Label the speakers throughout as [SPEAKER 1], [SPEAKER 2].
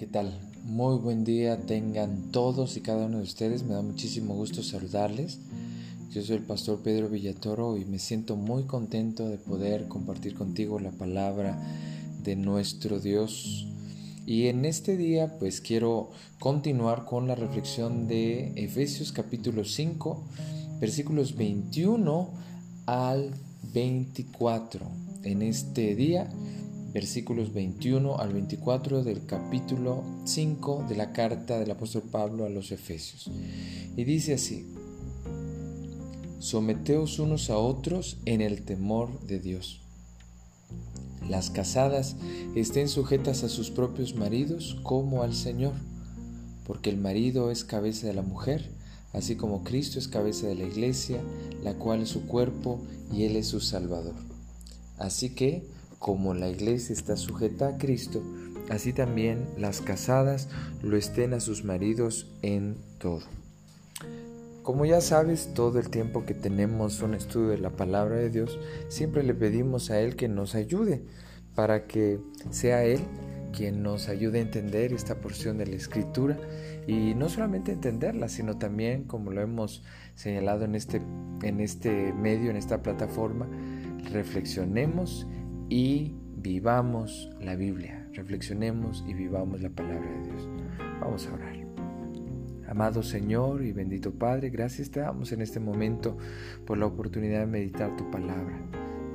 [SPEAKER 1] ¿qué tal? Muy buen día tengan todos y cada uno de ustedes. Me da muchísimo gusto saludarles. Yo soy el pastor Pedro Villatoro y me siento muy contento de poder compartir contigo la palabra de nuestro Dios. Y en este día pues quiero continuar con la reflexión de Efesios capítulo 5, versículos 21 al 24. En este día versículos 21 al 24 del capítulo 5 de la carta del apóstol Pablo a los Efesios. Y dice así, someteos unos a otros en el temor de Dios. Las casadas estén sujetas a sus propios maridos como al Señor, porque el marido es cabeza de la mujer, así como Cristo es cabeza de la iglesia, la cual es su cuerpo y Él es su Salvador. Así que, como la iglesia está sujeta a Cristo, así también las casadas lo estén a sus maridos en todo. Como ya sabes, todo el tiempo que tenemos un estudio de la palabra de Dios, siempre le pedimos a Él que nos ayude para que sea Él quien nos ayude a entender esta porción de la escritura y no solamente entenderla, sino también, como lo hemos señalado en este, en este medio, en esta plataforma, reflexionemos y vivamos la Biblia, reflexionemos y vivamos la palabra de Dios. Vamos a orar. Amado Señor y bendito Padre, gracias te damos en este momento por la oportunidad de meditar tu palabra.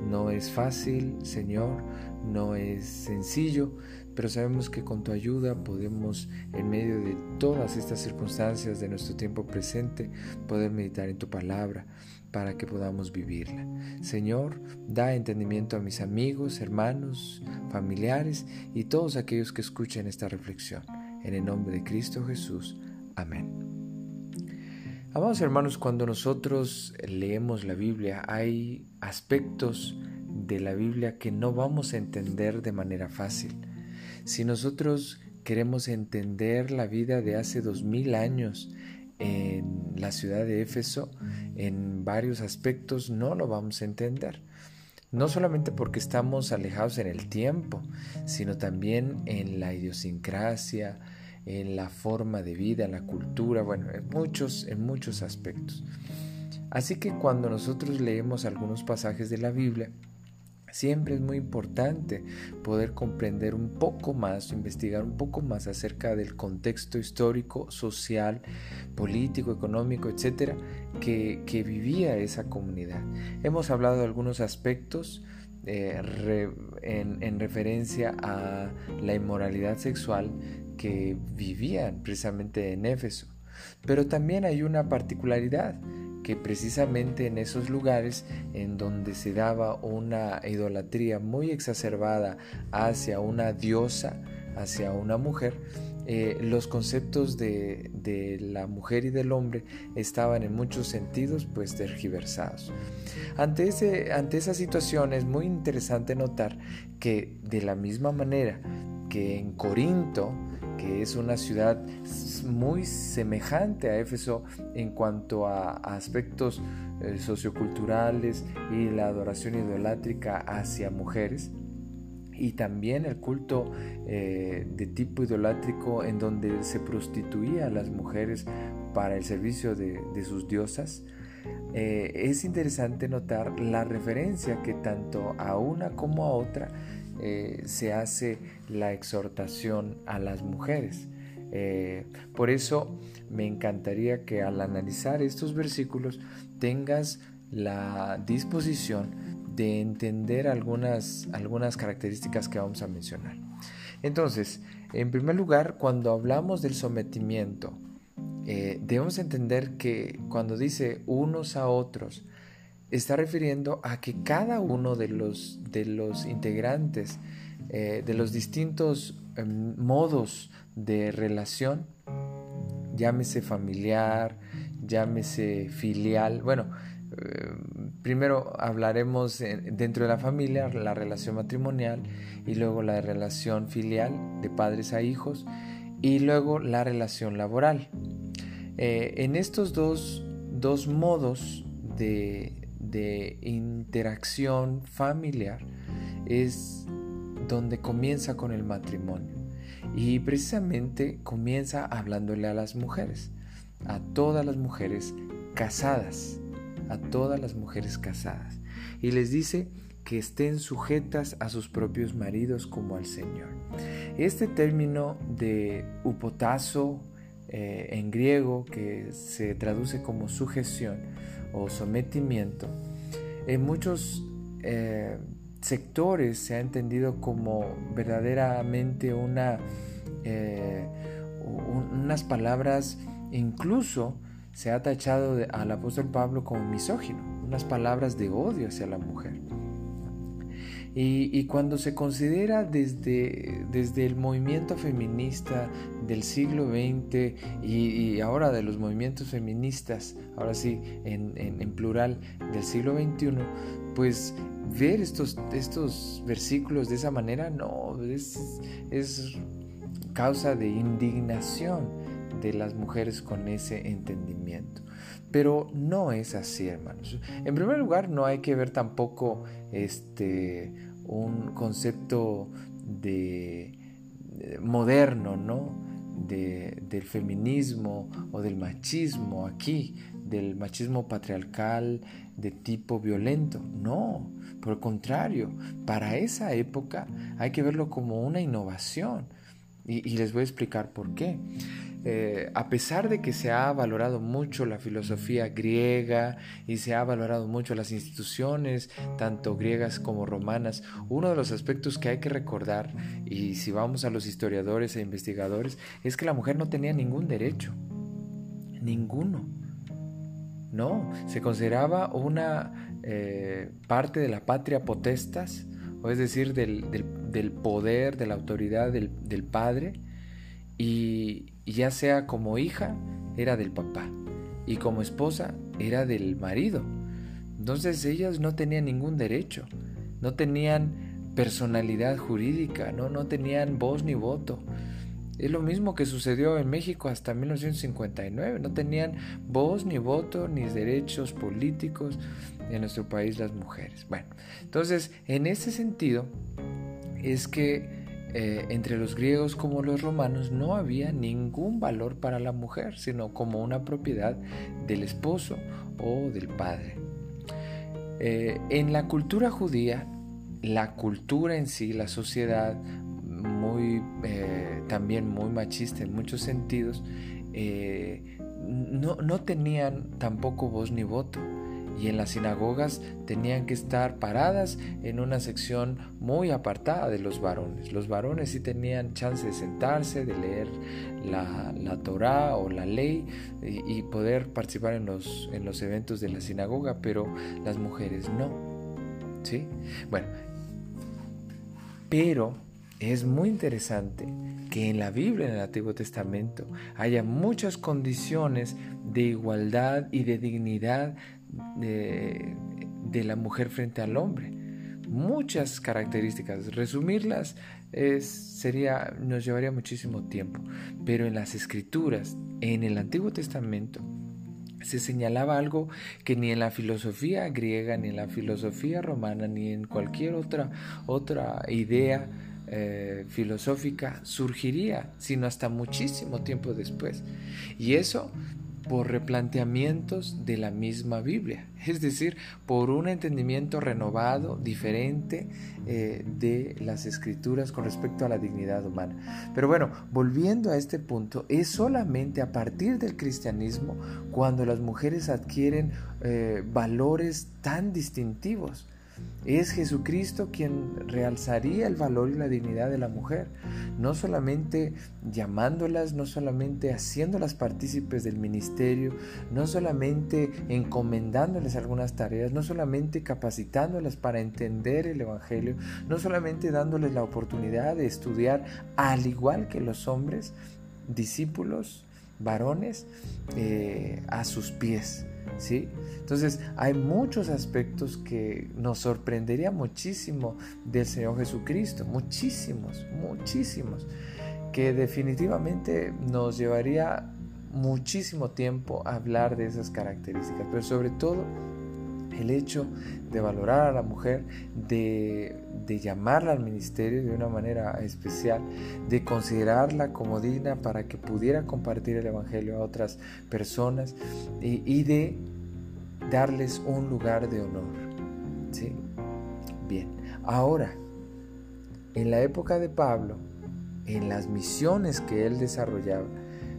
[SPEAKER 1] No es fácil, Señor, no es sencillo, pero sabemos que con tu ayuda podemos, en medio de todas estas circunstancias de nuestro tiempo presente, poder meditar en tu palabra para que podamos vivirla. Señor, da entendimiento a mis amigos, hermanos, familiares y todos aquellos que escuchen esta reflexión. En el nombre de Cristo Jesús. Amén. Amados hermanos, cuando nosotros leemos la Biblia hay aspectos de la Biblia que no vamos a entender de manera fácil. Si nosotros queremos entender la vida de hace dos mil años en la ciudad de Éfeso, en varios aspectos no lo vamos a entender. No solamente porque estamos alejados en el tiempo, sino también en la idiosincrasia, en la forma de vida, la cultura, bueno, en muchos, en muchos aspectos. Así que cuando nosotros leemos algunos pasajes de la Biblia, Siempre es muy importante poder comprender un poco más, investigar un poco más acerca del contexto histórico, social, político, económico, etcétera, que, vivía esa comunidad. Hemos hablado de algunos aspectos eh, en, en referencia a la inmoralidad sexual que vivían precisamente en Éfeso. Pero también hay una particularidad que precisamente en esos lugares en donde se daba una idolatría muy exacerbada hacia una diosa, hacia una mujer, eh, los conceptos de, de, la mujer y del hombre estaban en muchos sentidos pues tergiversados. Ante, ese, ante esa situación es muy interesante notar que de la misma manera que en Corinto es una ciudad muy semejante a Éfeso en cuanto a, aspectos eh, socioculturales y la adoración idolátrica hacia mujeres y también el culto eh, de tipo idolátrico en donde se prostituía a las mujeres para el servicio de, sus diosas. Eh, es interesante notar la referencia que tanto a una como a otra eh, se hace la exhortación a las mujeres. Eh, por eso me encantaría que al analizar estos versículos tengas la disposición de entender algunas, algunas características que vamos a mencionar. Entonces, en primer lugar, cuando hablamos del sometimiento, eh, debemos entender que cuando dice unos a otros, está refiriendo a que cada uno de los, de los integrantes eh, de los distintos em, modos de relación, llámese familiar, llámese filial, bueno, eh, primero hablaremos dentro de la familia, la relación matrimonial y luego la relación filial de padres a hijos y luego la relación laboral. Eh, en estos dos, dos modos de, de interacción familiar es donde comienza con el matrimonio. Y precisamente comienza hablándole a las mujeres, a todas las mujeres casadas, a todas las mujeres casadas. Y les dice que estén sujetas a sus propios maridos como al Señor. Este término de upotazo eh, en griego, que se traduce como sujeción o sometimiento, en muchos eh, sectores se ha entendido como verdaderamente una, eh, unas palabras, incluso se ha tachado al apóstol Pablo como misógino, unas palabras de odio hacia la mujer. Y, cuando se considera desde, desde, el movimiento feminista del siglo XX y, ahora de los movimientos feministas, ahora sí, en, en, plural, del siglo XXI, pues ver estos, estos versículos de esa manera no, es, es causa de indignación de las mujeres con ese entendimiento. Pero no es así, hermanos. En primer lugar, no hay que ver tampoco este, un concepto de, moderno, ¿no? del feminismo o del machismo aquí, del machismo patriarcal de tipo violento. No, por el contrario, para esa época hay que verlo como una innovación. Y les voy a explicar por qué. Eh, a pesar de que se ha valorado mucho la filosofía griega y se ha valorado mucho las instituciones, tanto griegas como romanas, uno de los aspectos que hay que recordar, y si vamos a los historiadores e investigadores, es que la mujer no tenía ningún derecho, ninguno. No, se consideraba una eh, parte de la patria potestas, o es decir, del, poder, de la autoridad del, del padre, y, ya sea como hija, era del papá, y como esposa, era del marido. Entonces ellas no tenían ningún derecho, no tenían personalidad jurídica, no, no tenían voz ni voto. Es lo mismo que sucedió en México hasta 1959. No tenían voz ni voto ni derechos políticos en nuestro país las mujeres. Bueno, entonces en ese sentido es que eh, entre los griegos como los romanos no había ningún valor para la mujer, sino como una propiedad del esposo o del padre. Eh, en la cultura judía, la cultura en sí, la sociedad, muy, eh, también muy machista en muchos sentidos, no, no tenían tampoco voz ni voto y en las sinagogas tenían que estar paradas en una sección muy apartada de los varones. Los varones sí tenían chance de sentarse, de leer la, la Torah o la ley y, poder participar en los, en los eventos de la sinagoga, pero las mujeres no. ¿Sí? Bueno, pero es muy interesante que en la Biblia, en el Antiguo Testamento, haya muchas condiciones de igualdad y de dignidad de, la mujer frente al hombre. Muchas características. Resumirlas es, sería, nos llevaría muchísimo tiempo. Pero en las escrituras, en el Antiguo Testamento, se señalaba algo que ni en la filosofía griega, ni en la filosofía romana, ni en cualquier otra, otra idea eh, filosófica surgiría, sino hasta muchísimo tiempo después. Y eso por replanteamientos de la misma Biblia, es decir, por un entendimiento renovado, diferente eh, de las escrituras con respecto a la dignidad humana. Pero bueno, volviendo a este punto, es solamente a partir del cristianismo cuando las mujeres adquieren eh, valores tan distintivos es Jesucristo quien realzaría el valor y la dignidad de la mujer, no solamente llamándolas, no solamente haciéndolas partícipes del ministerio, no solamente encomendándoles algunas tareas, no solamente capacitándolas para entender el Evangelio, no solamente dándoles la oportunidad de estudiar al igual que los hombres, discípulos, varones, eh, a sus pies ¿sí? Entonces hay muchos aspectos que nos sorprendería muchísimo del Señor Jesucristo, muchísimos, muchísimos, que definitivamente nos llevaría muchísimo tiempo hablar de esas características, pero sobre todo el hecho de valorar a la mujer, de, llamarla al ministerio de una manera especial, de considerarla como digna para que pudiera compartir el Evangelio a otras personas y, de darles un lugar de honor. ¿sí? Bien, ahora, en la época de Pablo, en las misiones que él desarrollaba,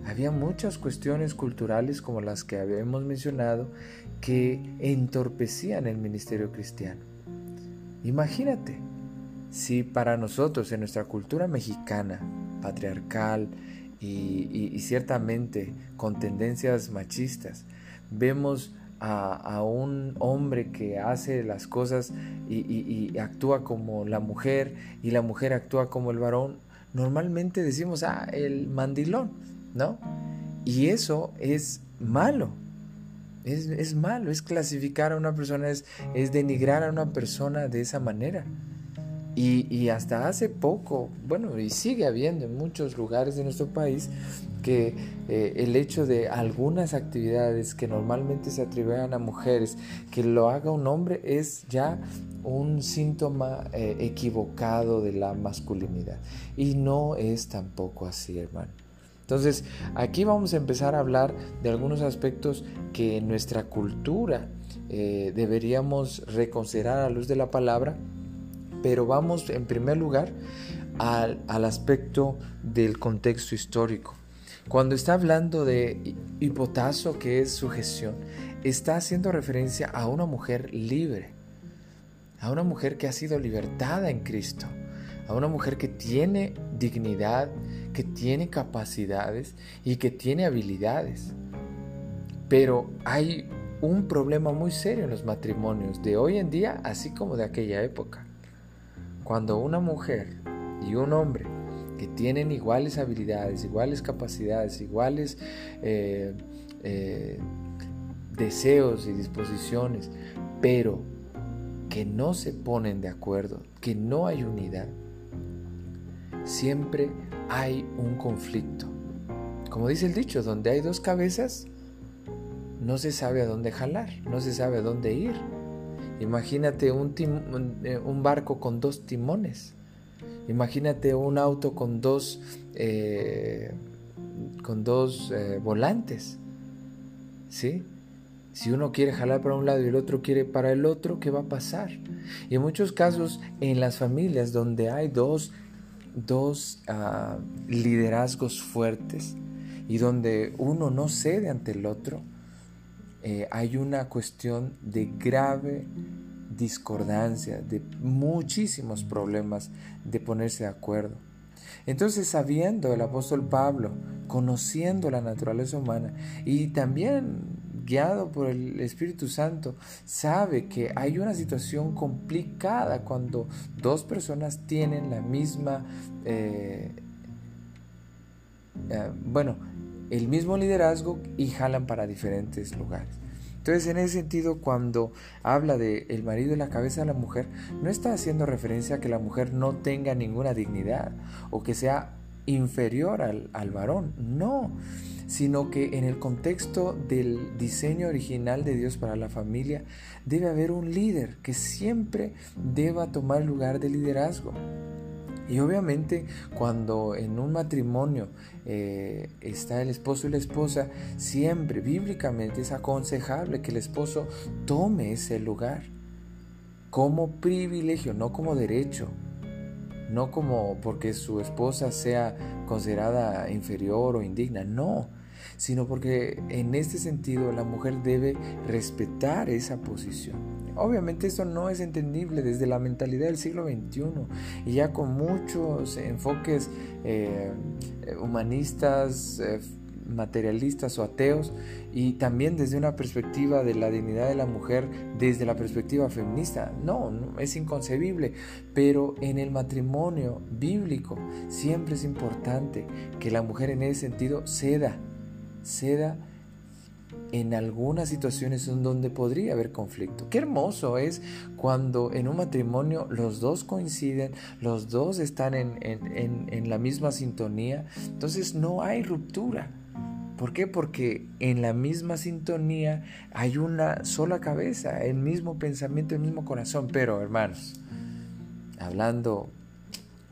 [SPEAKER 1] había muchas cuestiones culturales como las que habíamos mencionado que entorpecían el ministerio cristiano. Imagínate, si para nosotros en nuestra cultura mexicana, patriarcal y, ciertamente con tendencias machistas, vemos a, un hombre que hace las cosas y, y, actúa como la mujer y la mujer actúa como el varón, normalmente decimos, ah, el mandilón, ¿no? Y eso es malo, es, malo, es clasificar a una persona, es, es, denigrar a una persona de esa manera. Y, hasta hace poco, bueno, y sigue habiendo en muchos lugares de nuestro país, que eh, el hecho de algunas actividades que normalmente se atribuyen a mujeres, que lo haga un hombre, es ya un síntoma eh, equivocado de la masculinidad. Y no es tampoco así, hermano. Entonces, aquí vamos a empezar a hablar de algunos aspectos que en nuestra cultura eh, deberíamos reconsiderar a la luz de la palabra, pero vamos en primer lugar al, aspecto del contexto histórico. Cuando está hablando de hipotazo, que es sujeción, está haciendo referencia a una mujer libre, a una mujer que ha sido libertada en Cristo, a una mujer que tiene dignidad, que tiene capacidades y que tiene habilidades. Pero hay un problema muy serio en los matrimonios de hoy en día, así como de aquella época. Cuando una mujer y un hombre que tienen iguales habilidades, iguales capacidades, iguales eh, eh, deseos y disposiciones, pero que no se ponen de acuerdo, que no hay unidad, siempre hay un conflicto. Como dice el dicho, donde hay dos cabezas, no se sabe a dónde jalar, no se sabe a dónde ir. Imagínate un, eh, barco con dos timones. Imagínate un auto con dos, eh, con dos eh, volantes. ¿Sí? Si uno quiere jalar para un lado y el otro quiere para el otro, ¿qué va a pasar? Y en muchos casos, en las familias donde hay dos dos ah, liderazgos fuertes y donde uno no cede ante el otro, eh, hay una cuestión de grave discordancia, de muchísimos problemas de ponerse de acuerdo. Entonces, sabiendo el apóstol Pablo, conociendo la naturaleza humana y también guiado por el Espíritu Santo, sabe que hay una situación complicada cuando dos personas tienen la misma, eh, eh, bueno, el mismo liderazgo y jalan para diferentes lugares. Entonces, en ese sentido, cuando habla de el marido y la cabeza de la mujer, no está haciendo referencia a que la mujer no tenga ninguna dignidad o que sea inferior al, al varón. No, sino que en el contexto del diseño original de Dios para la familia debe haber un líder que siempre deba tomar lugar de liderazgo. Y obviamente cuando en un matrimonio eh, está el esposo y la esposa, siempre bíblicamente es aconsejable que el esposo tome ese lugar como privilegio, no como derecho, no como porque su esposa sea considerada inferior o indigna, no, sino porque en este sentido la mujer debe respetar esa posición. Obviamente esto no es entendible desde la mentalidad del siglo XXI y ya con muchos enfoques eh, humanistas, eh, materialistas o ateos y también desde una perspectiva de la dignidad de la mujer desde la perspectiva feminista. No, no, es inconcebible, pero en el matrimonio bíblico siempre es importante que la mujer en ese sentido ceda ceda en algunas situaciones en donde podría haber conflicto. Qué hermoso es cuando en un matrimonio los dos coinciden, los dos están en, la misma sintonía, entonces no hay ruptura. ¿Por qué? Porque en la misma sintonía hay una sola cabeza, el mismo pensamiento, el mismo corazón. Pero hermanos, hablando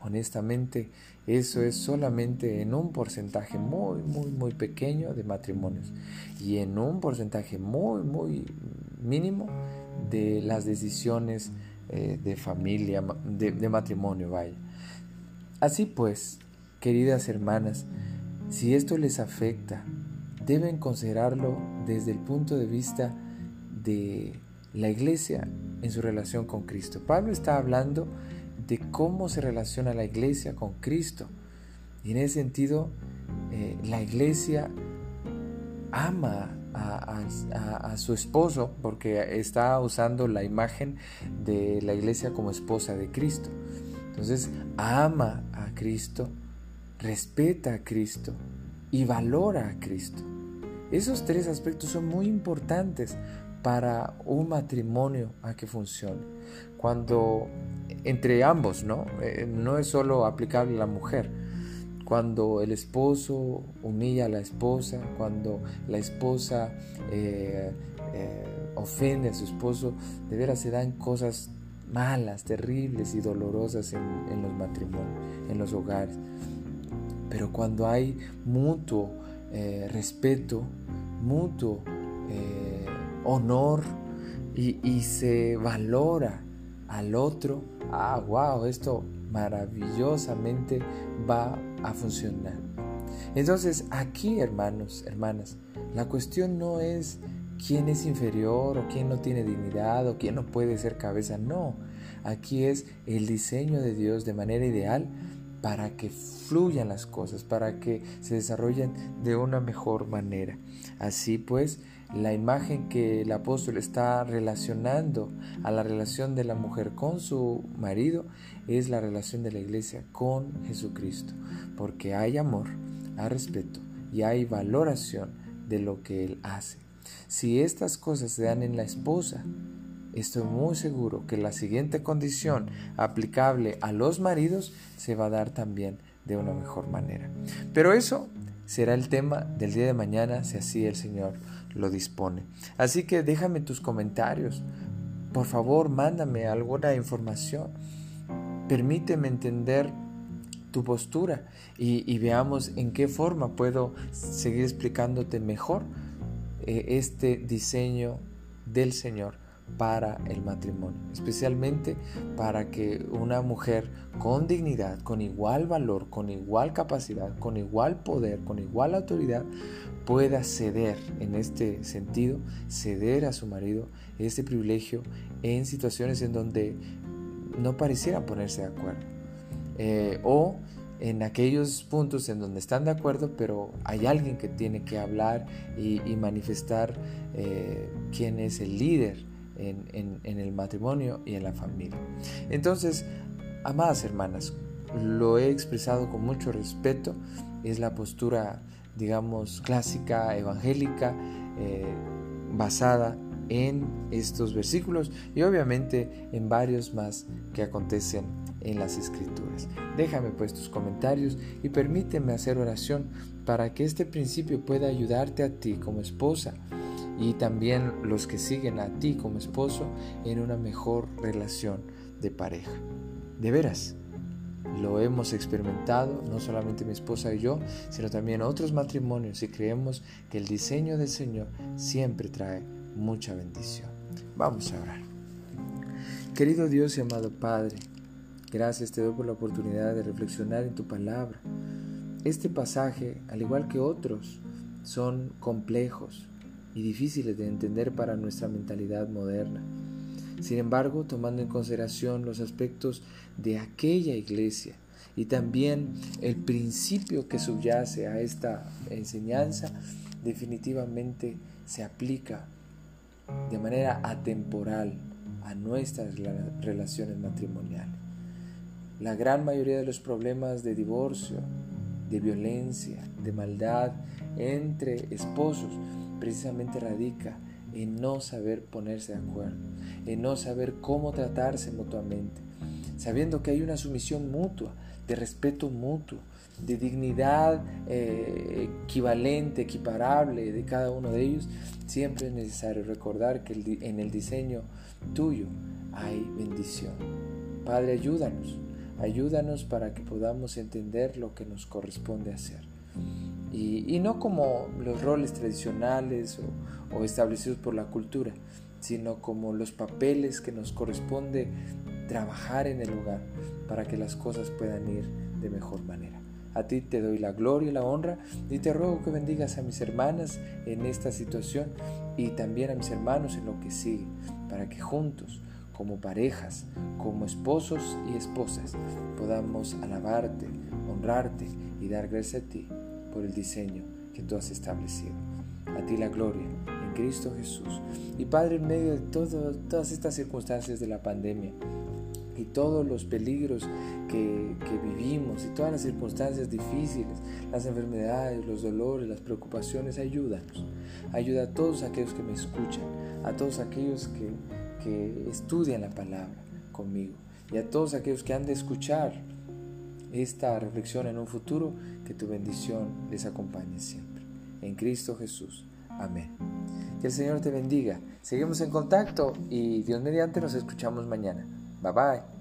[SPEAKER 1] honestamente, eso es solamente en un porcentaje muy, muy, muy pequeño de matrimonios y en un porcentaje muy, muy mínimo de las decisiones eh, de familia, de, de matrimonio, vaya. Así pues, queridas hermanas, si esto les afecta, deben considerarlo desde el punto de vista de la iglesia en su relación con Cristo. Pablo está hablando de cómo se relaciona la iglesia con Cristo. Y en ese sentido, eh, la iglesia ama a, su esposo porque está usando la imagen de la iglesia como esposa de Cristo. Entonces, ama a Cristo, respeta a Cristo y valora a Cristo. Esos tres aspectos son muy importantes para un matrimonio a que funcione. Cuando entre ambos, ¿no? Eh, no es solo aplicable a la mujer. Cuando el esposo humilla a la esposa, cuando la esposa eh, eh, ofende a su esposo, de veras se dan cosas malas, terribles y dolorosas en, los matrimonios, en los hogares. Pero cuando hay mutuo respeto, mutuo honor y, se valora al otro, ah, wow, esto maravillosamente va a funcionar. Entonces, aquí, hermanos, hermanas, la cuestión no es quién es inferior o quién no tiene dignidad o quién no puede ser cabeza, no. Aquí es el diseño de Dios de manera ideal para que fluyan las cosas, para que se desarrollen de una mejor manera. Así pues, la imagen que el apóstol está relacionando a la relación de la mujer con su marido es la relación de la iglesia con Jesucristo, porque hay amor, hay respeto y hay valoración de lo que él hace. Si estas cosas se dan en la esposa, estoy muy seguro que la siguiente condición aplicable a los maridos se va a dar también de una mejor manera. Pero eso será el tema del día de mañana si así el Señor lo dispone. Así que déjame tus comentarios. Por favor, mándame alguna información. Permíteme entender tu postura y, veamos en qué forma puedo seguir explicándote mejor eh, este diseño del Señor para el matrimonio, especialmente para que una mujer con dignidad, con igual valor, con igual capacidad, con igual poder, con igual autoridad, pueda ceder en este sentido, ceder a su marido este privilegio en situaciones en donde no pareciera ponerse de acuerdo. Eh, o en aquellos puntos en donde están de acuerdo, pero hay alguien que tiene que hablar y, manifestar eh, quién es el líder en, el matrimonio y en la familia. Entonces, amadas hermanas, lo he expresado con mucho respeto, es la postura digamos, clásica, evangélica, eh, basada en estos versículos y obviamente en varios más que acontecen en las escrituras. Déjame pues tus comentarios y permíteme hacer oración para que este principio pueda ayudarte a ti como esposa y también los que siguen a ti como esposo en una mejor relación de pareja. De veras, lo hemos experimentado, no solamente mi esposa y yo, sino también otros matrimonios y creemos que el diseño del Señor siempre trae mucha bendición. Vamos a orar. Querido Dios y amado Padre, gracias te doy por la oportunidad de reflexionar en tu palabra. Este pasaje, al igual que otros, son complejos y difíciles de entender para nuestra mentalidad moderna. Sin embargo, tomando en consideración los aspectos de aquella iglesia y también el principio que subyace a esta enseñanza, definitivamente se aplica de manera atemporal a nuestras relaciones matrimoniales. La gran mayoría de los problemas de divorcio, de violencia, de maldad entre esposos, precisamente radica en no saber ponerse de acuerdo, en no saber cómo tratarse mutuamente, sabiendo que hay una sumisión mutua, de respeto mutuo, de dignidad eh, equivalente, equiparable de cada uno de ellos, siempre es necesario recordar que en el diseño tuyo hay bendición. Padre, ayúdanos, ayúdanos para que podamos entender lo que nos corresponde hacer. Y, no como los roles tradicionales o, establecidos por la cultura, sino como los papeles que nos corresponde trabajar en el hogar para que las cosas puedan ir de mejor manera. A ti te doy la gloria y la honra y te ruego que bendigas a mis hermanas en esta situación y también a mis hermanos en lo que sigue, para que juntos, como parejas, como esposos y esposas, podamos alabarte, honrarte y dar gracias a ti por el diseño que tú has establecido. A ti la gloria en Cristo Jesús. Y Padre, en medio de todas estas circunstancias de la pandemia, y todos los peligros que, vivimos y todas las circunstancias difíciles, las enfermedades, los dolores, las preocupaciones, ayúdanos. Ayuda a todos aquellos que me escuchan, a todos aquellos que, que estudian la palabra conmigo y a todos aquellos que han de escuchar esta reflexión en un futuro, que tu bendición les acompañe siempre. En Cristo Jesús. Amén. Que el Señor te bendiga. Seguimos en contacto y Dios mediante nos escuchamos mañana. Bye bye.